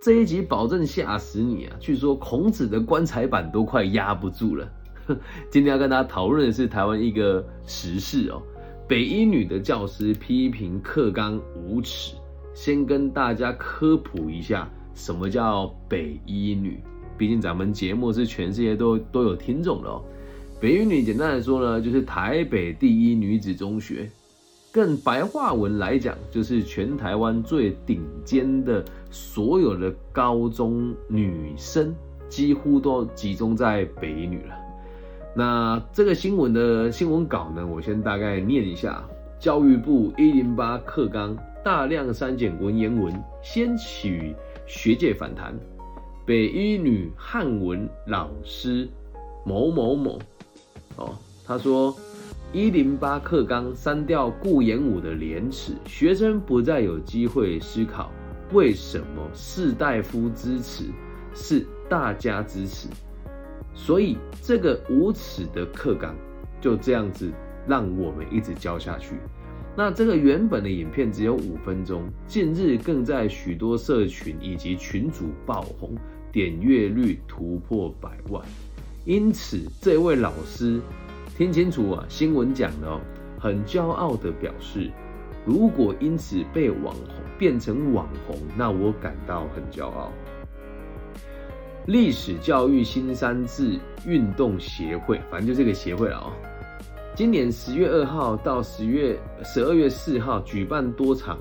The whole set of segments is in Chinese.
这一集保证吓死你啊！据说孔子的棺材板都快压不住了。今天要跟大家讨论的是台湾一个时事哦，北一女的教师批评课纲无耻。先跟大家科普一下，什么叫北一女？毕竟咱们节目是全世界都都有听众的哦。北一女简单来说呢，就是台北第一女子中学。更白话文来讲，就是全台湾最顶尖的所有的高中女生，几乎都集中在北一女了。那这个新闻的新闻稿呢，我先大概念一下：教育部一零八课纲。大量删减文言文，掀起学界反弹。北一女汉文老师某某某，哦，他说一零八课纲删掉顾炎武的廉耻，学生不再有机会思考为什么士大夫支持是大家支持，所以这个无耻的课纲就这样子让我们一直教下去。那这个原本的影片只有五分钟，近日更在许多社群以及群组爆红，点阅率突破百万。因此，这位老师听清楚啊，新闻讲的哦，很骄傲的表示，如果因此被网红变成网红，那我感到很骄傲。历史教育新三字运动协会，反正就这个协会了哦。今年十月二号到十月十二月四号举办多场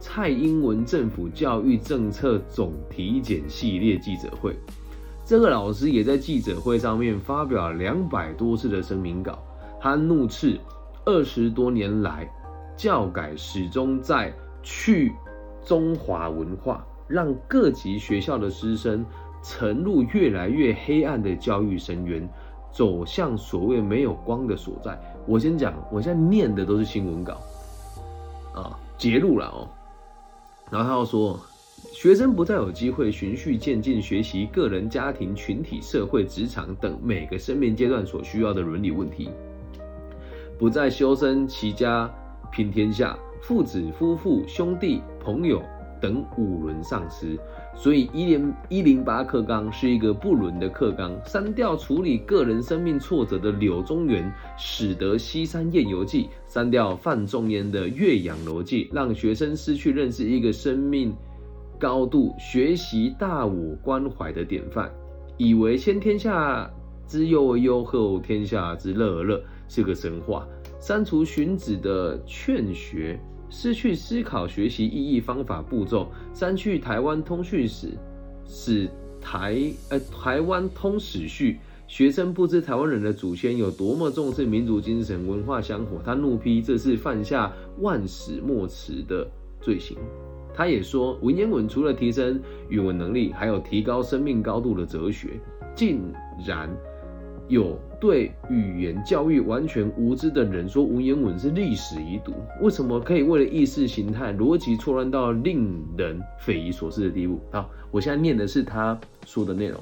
蔡英文政府教育政策总体检系列记者会。这个老师也在记者会上面发表两百多次的声明稿，他怒斥二十多年来教改始终在去中华文化，让各级学校的师生沉入越来越黑暗的教育深渊。走向所谓没有光的所在。我先讲，我现在念的都是新闻稿，啊，揭露了哦。然后他又说，学生不再有机会循序渐进学习个人、家庭、群体、社会、职场等每个生命阶段所需要的伦理问题，不再修身齐家平天下，父子、夫妇、兄弟、朋友。等五伦上司，所以一零一零八课纲是一个不伦的课纲，删掉处理个人生命挫折的柳宗元，使得西山宴游记，删掉范仲淹的岳阳楼记，让学生失去认识一个生命高度、学习大我关怀的典范，以为先天下之忧而忧，后天下之乐而乐是个神话，删除荀子的劝学。失去思考学习意义、方法、步骤，删去台湾通讯史，使台呃台湾通史序，学生不知台湾人的祖先有多么重视民族精神、文化香火。他怒批这是犯下万死莫辞的罪行。他也说，文言文除了提升语文能力，还有提高生命高度的哲学，竟然。有对语言教育完全无知的人说文言文是历史遗毒，为什么可以为了意识形态逻辑错乱到令人匪夷所思的地步？好，我现在念的是他说的内容。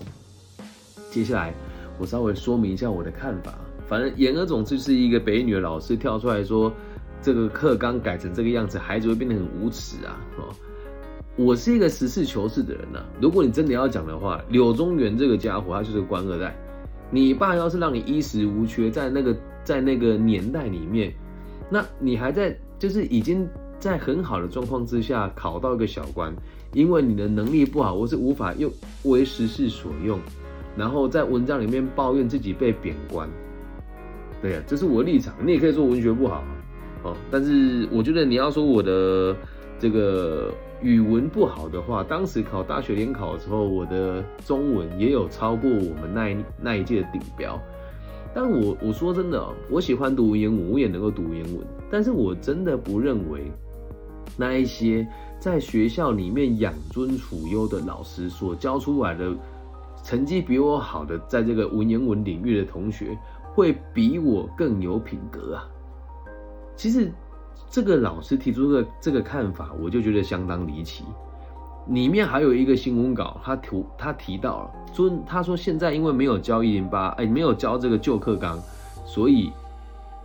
接下来我稍微说明一下我的看法。反正言而总之是一个北女的老师跳出来说，这个课纲改成这个样子，孩子会变得很无耻啊！哦，我是一个实事求是的人呐。如果你真的要讲的话，柳宗元这个家伙他就是官二代。你爸要是让你衣食无缺，在那个在那个年代里面，那你还在就是已经在很好的状况之下考到一个小官，因为你的能力不好，我是无法用为时事所用，然后在文章里面抱怨自己被贬官，对呀，这是我的立场。你也可以说文学不好，哦，但是我觉得你要说我的这个。语文不好的话，当时考大学联考的时候，我的中文也有超过我们那一那一届的顶标。但我我说真的，我喜欢读文言文，我也能够读文言文。但是我真的不认为那一些在学校里面养尊处优的老师所教出来的成绩比我好的，在这个文言文领域的同学会比我更有品格啊。其实。这个老师提出的这个看法，我就觉得相当离奇。里面还有一个新闻稿，他提他提到了尊，他说现在因为没有教一零八，哎，没有教这个旧课纲，所以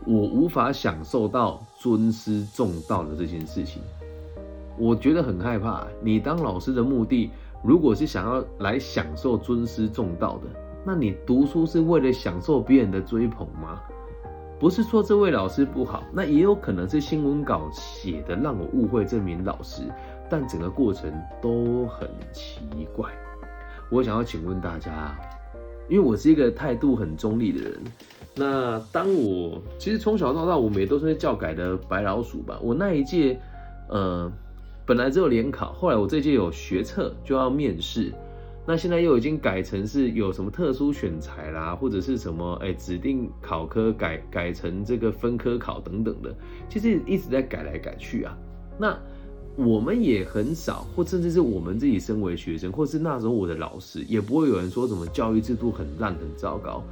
我无法享受到尊师重道的这件事情。我觉得很害怕。你当老师的目的如果是想要来享受尊师重道的，那你读书是为了享受别人的追捧吗？不是说这位老师不好，那也有可能是新闻稿写的让我误会这名老师，但整个过程都很奇怪。我想要请问大家，因为我是一个态度很中立的人，那当我其实从小到大我们也都是教改的白老鼠吧。我那一届，呃，本来只有联考，后来我这届有学测就要面试，那现在又已经改成是有什么特殊选材啦，或者是什么哎指定考科改改成这个分科考等等的，其实一直在改来改去啊。那我们也很少，或甚至是我们自己身为学生，或是那时候我的老师，也不会有人说什么教育制度很烂、很糟糕。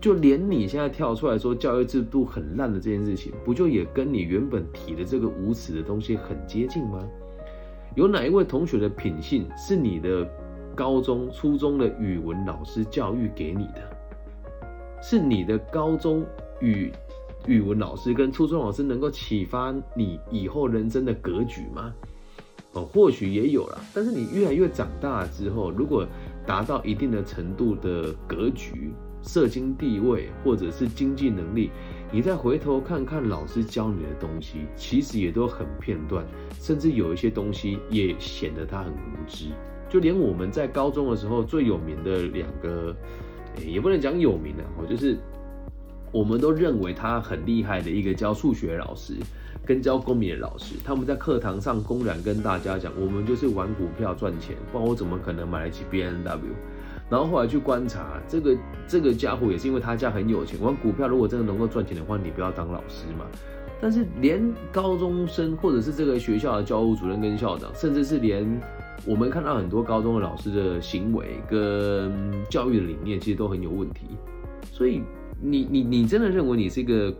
就连你现在跳出来说教育制度很烂的这件事情，不就也跟你原本提的这个无耻的东西很接近吗？有哪一位同学的品性是你的高中、初中的语文老师教育给你的？是你的高中语？语文老师跟初中老师能够启发你以后人生的格局吗？哦，或许也有了。但是你越来越长大之后，如果达到一定的程度的格局、社经地位或者是经济能力，你再回头看看老师教你的东西，其实也都很片段，甚至有一些东西也显得他很无知。就连我们在高中的时候最有名的两个，也不能讲有名的，我就是。我们都认为他很厉害的一个教数学老师，跟教公民的老师，他们在课堂上公然跟大家讲，我们就是玩股票赚钱，不然我怎么可能买得起 B N W？然后后来去观察，这个这个家伙也是因为他家很有钱，玩股票如果真的能够赚钱的话，你不要当老师嘛。但是连高中生或者是这个学校的教务主任跟校长，甚至是连我们看到很多高中的老师的行为跟教育的理念，其实都很有问题，所以。你你你真的认为你是一个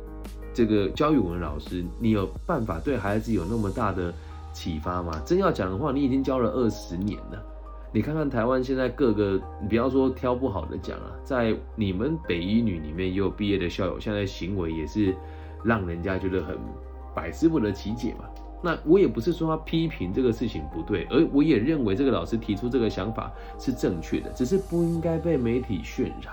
这个教育文老师，你有办法对孩子有那么大的启发吗？真要讲的话，你已经教了二十年了。你看看台湾现在各个，你不要说挑不好的讲啊，在你们北一女里面也有毕业的校友，现在行为也是让人家觉得很百思不得其解嘛。那我也不是说他批评这个事情不对，而我也认为这个老师提出这个想法是正确的，只是不应该被媒体渲染。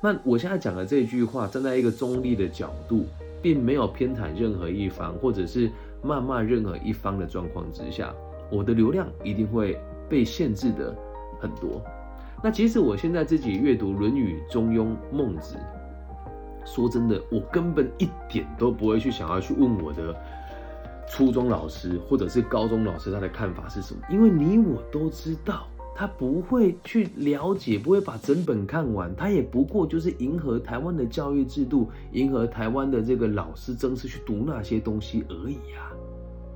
那我现在讲的这句话，站在一个中立的角度，并没有偏袒任何一方，或者是谩骂任何一方的状况之下，我的流量一定会被限制的很多。那即使我现在自己阅读《论语》《中庸》《孟子》，说真的，我根本一点都不会去想要去问我的初中老师或者是高中老师他的看法是什么，因为你我都知道。他不会去了解，不会把整本看完，他也不过就是迎合台湾的教育制度，迎合台湾的这个老师，正式去读那些东西而已啊。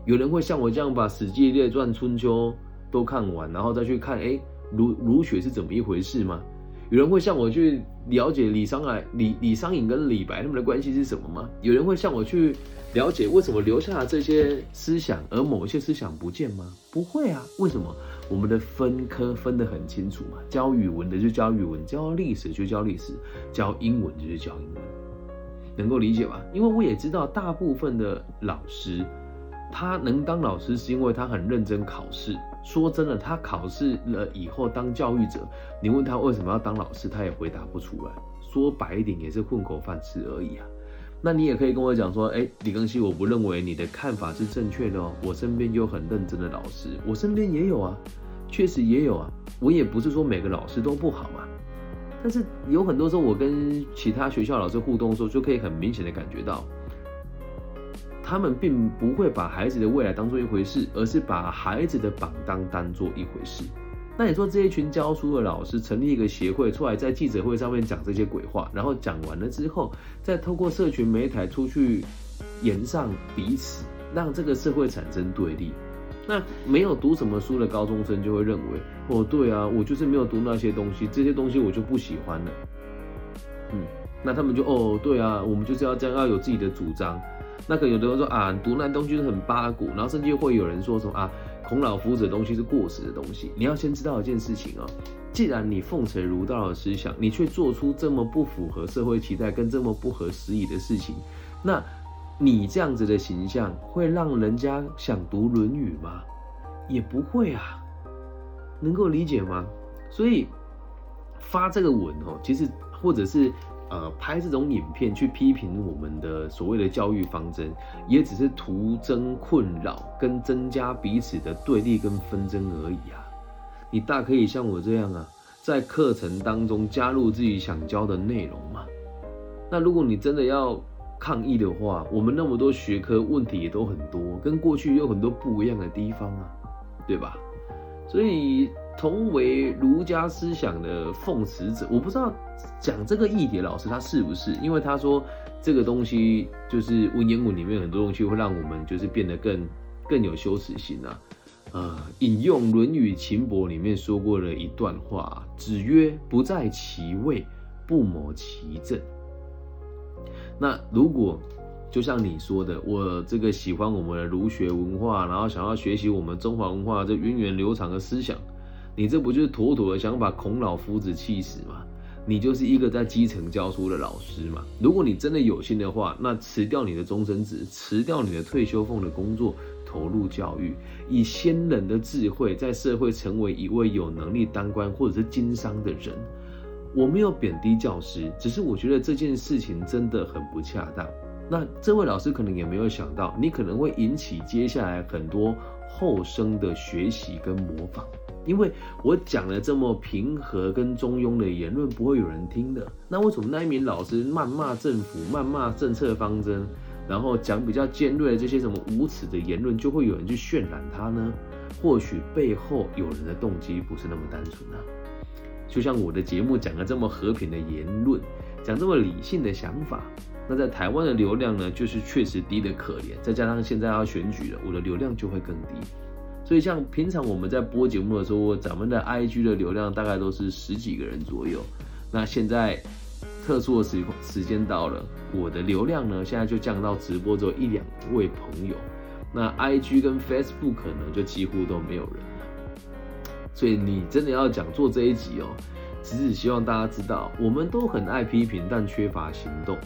有人会像我这样把《史记》《列传》《春秋》都看完，然后再去看，哎，儒儒学是怎么一回事吗？有人会向我去了解李商隐、李李商隐跟李白他们的关系是什么吗？有人会向我去了解为什么留下了这些思想，而某些思想不见吗？不会啊，为什么？我们的分科分得很清楚嘛，教语文的就教语文，教历史就教历史，教英文就是教英文，能够理解吧？因为我也知道，大部分的老师，他能当老师是因为他很认真考试。说真的，他考试了以后当教育者，你问他为什么要当老师，他也回答不出来。说白一点，也是混口饭吃而已啊。那你也可以跟我讲说，哎，李庚希，我不认为你的看法是正确的哦。我身边有很认真的老师，我身边也有啊。确实也有啊，我也不是说每个老师都不好嘛，但是有很多时候我跟其他学校老师互动的时候，就可以很明显的感觉到，他们并不会把孩子的未来当做一回事，而是把孩子的榜单当做一回事。那你说这一群教书的老师成立一个协会出来，在记者会上面讲这些鬼话，然后讲完了之后，再透过社群媒体出去言上彼此，让这个社会产生对立。那没有读什么书的高中生就会认为，哦，对啊，我就是没有读那些东西，这些东西我就不喜欢了。嗯，那他们就，哦，对啊，我们就是要这样，要有自己的主张。那可有的人说啊，读那东西是很八股，然后甚至会有人说什么啊，孔老夫子的东西是过时的东西。你要先知道一件事情哦，既然你奉承儒道的思想，你却做出这么不符合社会期待跟这么不合时宜的事情，那。你这样子的形象会让人家想读《论语》吗？也不会啊。能够理解吗？所以发这个文哦，其实或者是呃拍这种影片去批评我们的所谓的教育方针，也只是徒增困扰跟增加彼此的对立跟纷争而已啊！你大可以像我这样啊，在课程当中加入自己想教的内容嘛。那如果你真的要抗议的话，我们那么多学科问题也都很多，跟过去有很多不一样的地方啊，对吧？所以。同为儒家思想的奉持者，我不知道讲这个议题老师他是不是，因为他说这个东西就是文言文里面很多东西会让我们就是变得更更有羞耻心啊。呃，引用《论语秦伯》里面说过的一段话：“子曰，不在其位，不谋其政。”那如果就像你说的，我这个喜欢我们的儒学文化，然后想要学习我们中华文化这源远流长的思想。你这不就是妥妥的想把孔老夫子气死吗？你就是一个在基层教书的老师嘛。如果你真的有心的话，那辞掉你的终身职，辞掉你的退休俸的工作，投入教育，以先人的智慧，在社会成为一位有能力当官或者是经商的人。我没有贬低教师，只是我觉得这件事情真的很不恰当。那这位老师可能也没有想到，你可能会引起接下来很多后生的学习跟模仿。因为我讲了这么平和跟中庸的言论，不会有人听的。那为什么那一名老师谩骂政府、谩骂政策方针，然后讲比较尖锐的这些什么无耻的言论，就会有人去渲染他呢？或许背后有人的动机不是那么单纯啊。就像我的节目讲了这么和平的言论，讲这么理性的想法，那在台湾的流量呢，就是确实低得可怜。再加上现在要选举了，我的流量就会更低。所以，像平常我们在播节目的时候，咱们的 IG 的流量大概都是十几个人左右。那现在特殊的时时间到了，我的流量呢，现在就降到直播只有一两位朋友。那 IG 跟 Facebook 可能就几乎都没有人了所以你真的要讲做这一集哦，只是希望大家知道，我们都很爱批评，但缺乏行动。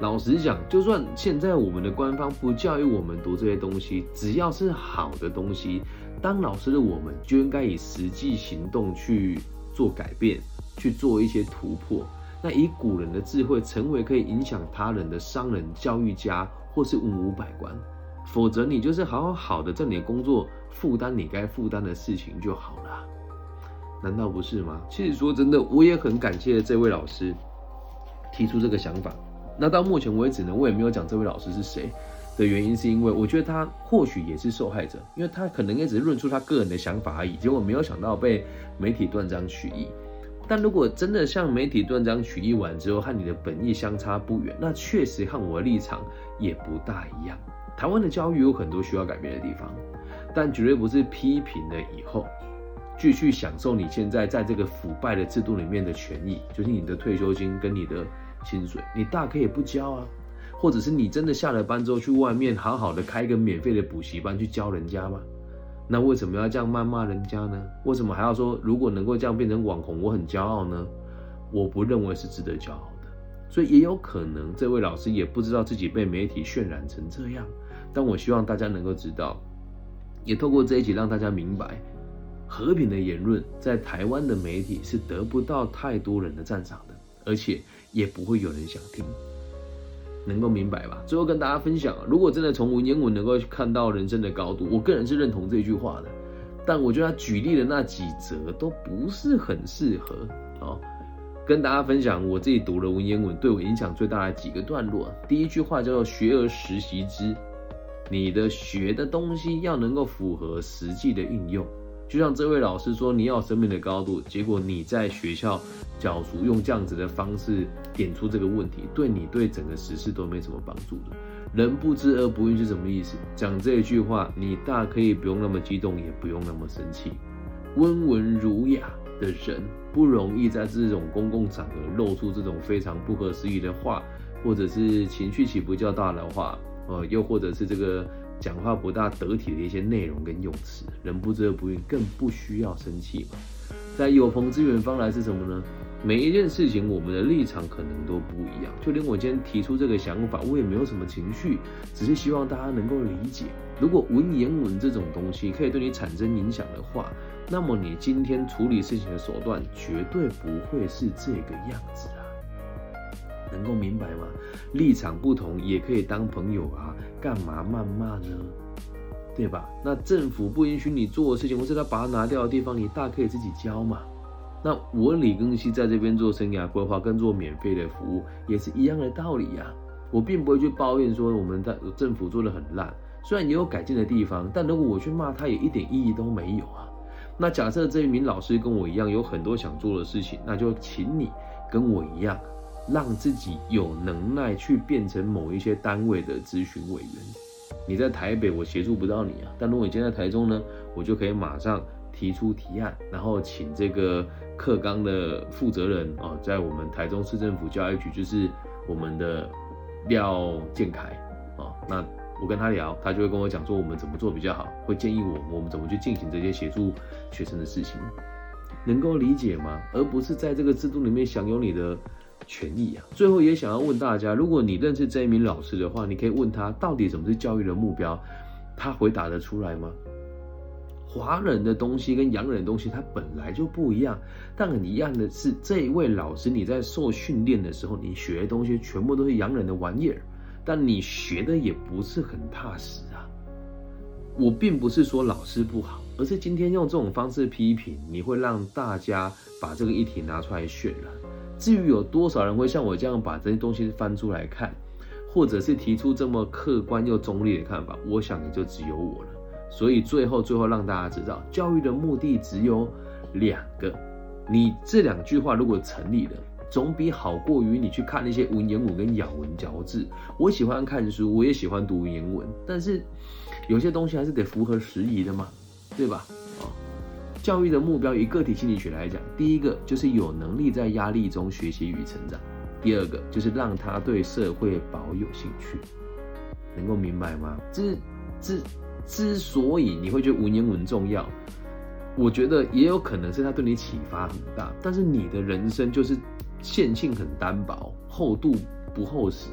老实讲，就算现在我们的官方不教育我们读这些东西，只要是好的东西，当老师的我们就应该以实际行动去做改变，去做一些突破。那以古人的智慧，成为可以影响他人的商人、教育家或是文武百官。否则，你就是好好好的在你的工作负担你该负担的事情就好了，难道不是吗？其实说真的，我也很感谢这位老师提出这个想法。那到目前为止呢，我也没有讲这位老师是谁的原因，是因为我觉得他或许也是受害者，因为他可能也只是论出他个人的想法而已，结果没有想到被媒体断章取义。但如果真的像媒体断章取义完之后和你的本意相差不远，那确实和我的立场也不大一样。台湾的教育有很多需要改变的地方，但绝对不是批评了以后继续享受你现在在这个腐败的制度里面的权益，就是你的退休金跟你的。薪水你大可以不交啊，或者是你真的下了班之后去外面好好的开一个免费的补习班去教人家吗？那为什么要这样谩骂人家呢？为什么还要说如果能够这样变成网红，我很骄傲呢？我不认为是值得骄傲的，所以也有可能这位老师也不知道自己被媒体渲染成这样。但我希望大家能够知道，也透过这一集让大家明白，和平的言论在台湾的媒体是得不到太多人的赞赏的，而且。也不会有人想听，能够明白吧？最后跟大家分享，如果真的从文言文能够看到人生的高度，我个人是认同这句话的。但我觉得他举例的那几则都不是很适合哦。跟大家分享我自己读了文言文对我影响最大的几个段落。第一句话叫做“学而时习之”，你的学的东西要能够符合实际的运用。就像这位老师说，你要生命的高度，结果你在学校教书用这样子的方式点出这个问题，对你对整个时事都没什么帮助的。人不知而不愠是什么意思？讲这一句话，你大可以不用那么激动，也不用那么生气。温文儒雅的人不容易在这种公共场合露出这种非常不合时宜的话，或者是情绪起伏较大的话，呃，又或者是这个。讲话不大得体的一些内容跟用词，人不知而不愠，更不需要生气嘛。在有朋自远方来是什么呢？每一件事情，我们的立场可能都不一样。就连我今天提出这个想法，我也没有什么情绪，只是希望大家能够理解。如果文言文这种东西可以对你产生影响的话，那么你今天处理事情的手段绝对不会是这个样子！能够明白吗？立场不同也可以当朋友啊，干嘛谩骂呢？对吧？那政府不允许你做的事情，或是他把它拿掉的地方，你大可以自己交嘛。那我李庚希在这边做生涯规划跟做免费的服务，也是一样的道理呀。我并不会去抱怨说我们的政府做的很烂。虽然也有改进的地方，但如果我去骂他，也一点意义都没有啊。那假设这一名老师跟我一样有很多想做的事情，那就请你跟我一样，让自己有能耐去变成某一些单位的咨询委员。你在台北，我协助不到你啊。但如果你今天在台中呢，我就可以马上提出提案，然后请这个课纲的负责人啊，在我们台中市政府教育局，就是我们的廖建凯啊，那。我跟他聊，他就会跟我讲说我们怎么做比较好，会建议我我们怎么去进行这些协助学生的事情，能够理解吗？而不是在这个制度里面享有你的权益啊。最后也想要问大家，如果你认识这一名老师的话，你可以问他到底什么是教育的目标，他回答得出来吗？华人的东西跟洋人的东西它本来就不一样，但很一样的是，这一位老师你在受训练的时候，你学的东西全部都是洋人的玩意儿。但你学的也不是很踏实啊！我并不是说老师不好，而是今天用这种方式批评，你会让大家把这个议题拿出来渲染。至于有多少人会像我这样把这些东西翻出来看，或者是提出这么客观又中立的看法，我想也就只有我了。所以最后最后让大家知道，教育的目的只有两个。你这两句话如果成立了。总比好过于你去看那些文言文跟咬文嚼字。我喜欢看书，我也喜欢读文言文，但是有些东西还是得符合时宜的嘛，对吧？啊，教育的目标，以个体心理学来讲，第一个就是有能力在压力中学习与成长；第二个就是让他对社会保有兴趣。能够明白吗？之之之所以你会觉得文言文重要，我觉得也有可能是他对你启发很大，但是你的人生就是。线性很单薄，厚度不厚实。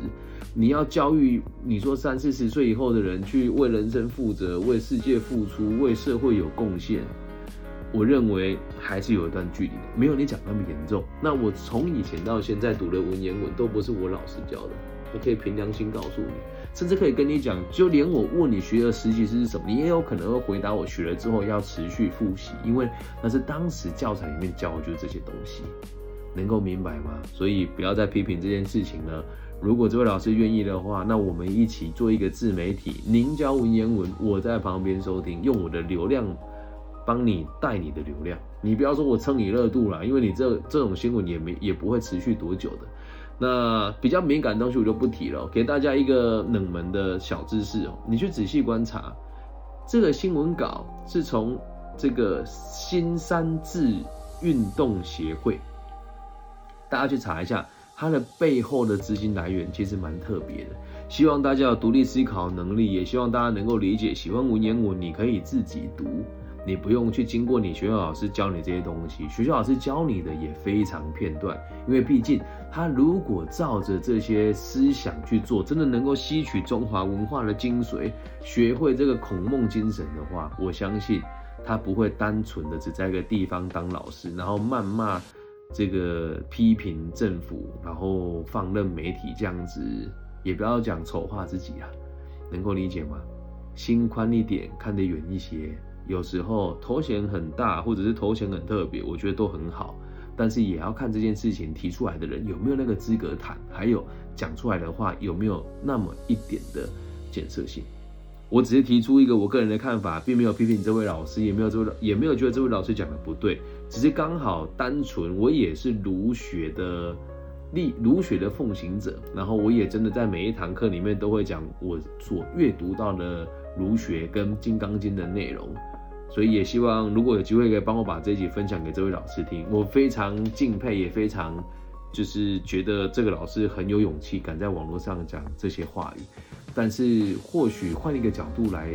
你要教育你说三四十岁以后的人去为人生负责、为世界付出、为社会有贡献，我认为还是有一段距离的，没有你讲那么严重。那我从以前到现在读的文言文都不是我老师教的，我可以凭良心告诉你，甚至可以跟你讲，就连我问你学的实习是什么，你也有可能会回答我学了之后要持续复习，因为那是当时教材里面教的就是这些东西。能够明白吗？所以不要再批评这件事情了。如果这位老师愿意的话，那我们一起做一个自媒体。您教文言文，我在旁边收听，用我的流量帮你带你的流量。你不要说我蹭你热度了，因为你这这种新闻也没也不会持续多久的。那比较敏感的东西我就不提了。给大家一个冷门的小知识哦，你去仔细观察，这个新闻稿是从这个新三字运动协会。大家去查一下，它的背后的资金来源其实蛮特别的。希望大家有独立思考能力，也希望大家能够理解。喜欢文言文，你可以自己读，你不用去经过你学校老师教你这些东西。学校老师教你的也非常片段，因为毕竟他如果照着这些思想去做，真的能够吸取中华文化的精髓，学会这个孔孟精神的话，我相信他不会单纯的只在一个地方当老师，然后谩骂。这个批评政府，然后放任媒体这样子，也不要讲丑化自己啊，能够理解吗？心宽一点，看得远一些。有时候头衔很大，或者是头衔很特别，我觉得都很好，但是也要看这件事情提出来的人有没有那个资格谈，还有讲出来的话有没有那么一点的建设性。我只是提出一个我个人的看法，并没有批评这位老师，也没有这位也没有觉得这位老师讲的不对。只是刚好单纯，我也是儒学的立儒学的奉行者，然后我也真的在每一堂课里面都会讲我所阅读到的儒学跟《金刚经》的内容，所以也希望如果有机会可以帮我把这一集分享给这位老师听，我非常敬佩，也非常就是觉得这个老师很有勇气，敢在网络上讲这些话语。但是或许换一个角度来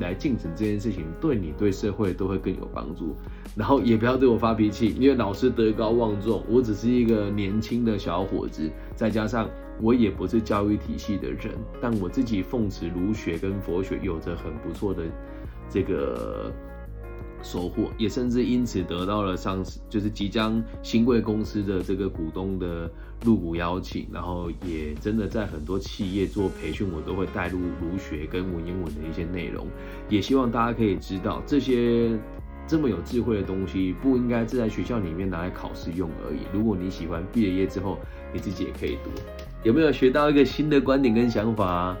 来进行这件事情，对你对社会都会更有帮助。然后也不要对我发脾气，因为老师德高望重，我只是一个年轻的小伙子，再加上我也不是教育体系的人，但我自己奉持儒学跟佛学，有着很不错的这个收获，也甚至因此得到了上市，就是即将新贵公司的这个股东的入股邀请，然后也真的在很多企业做培训，我都会带入儒学跟文言文的一些内容，也希望大家可以知道这些。这么有智慧的东西，不应该是在学校里面拿来考试用而已。如果你喜欢，毕了业之后你自己也可以读。有没有学到一个新的观点跟想法？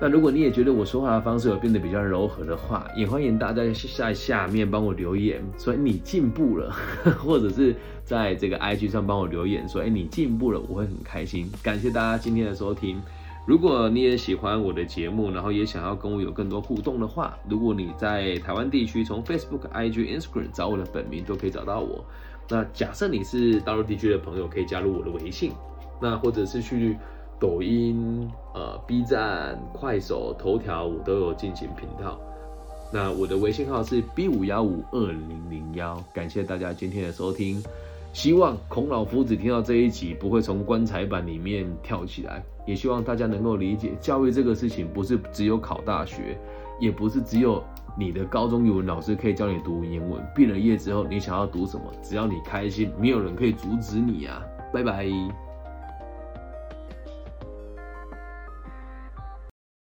那如果你也觉得我说话的方式有变得比较柔和的话，也欢迎大家在下面帮我留言，说你进步了，或者是在这个 IG 上帮我留言，说哎你进步了，我会很开心。感谢大家今天的收听。如果你也喜欢我的节目，然后也想要跟我有更多互动的话，如果你在台湾地区，从 Facebook、IG、Instagram 找我的本名都可以找到我。那假设你是大陆地区的朋友，可以加入我的微信，那或者是去抖音、呃 B 站、快手、头条，我都有进行频道。那我的微信号是 B 五幺五二零零幺。感谢大家今天的收听。希望孔老夫子听到这一集不会从棺材板里面跳起来，也希望大家能够理解，教育这个事情不是只有考大学，也不是只有你的高中语文老师可以教你读文言文。毕了业之后，你想要读什么，只要你开心，没有人可以阻止你啊！拜拜。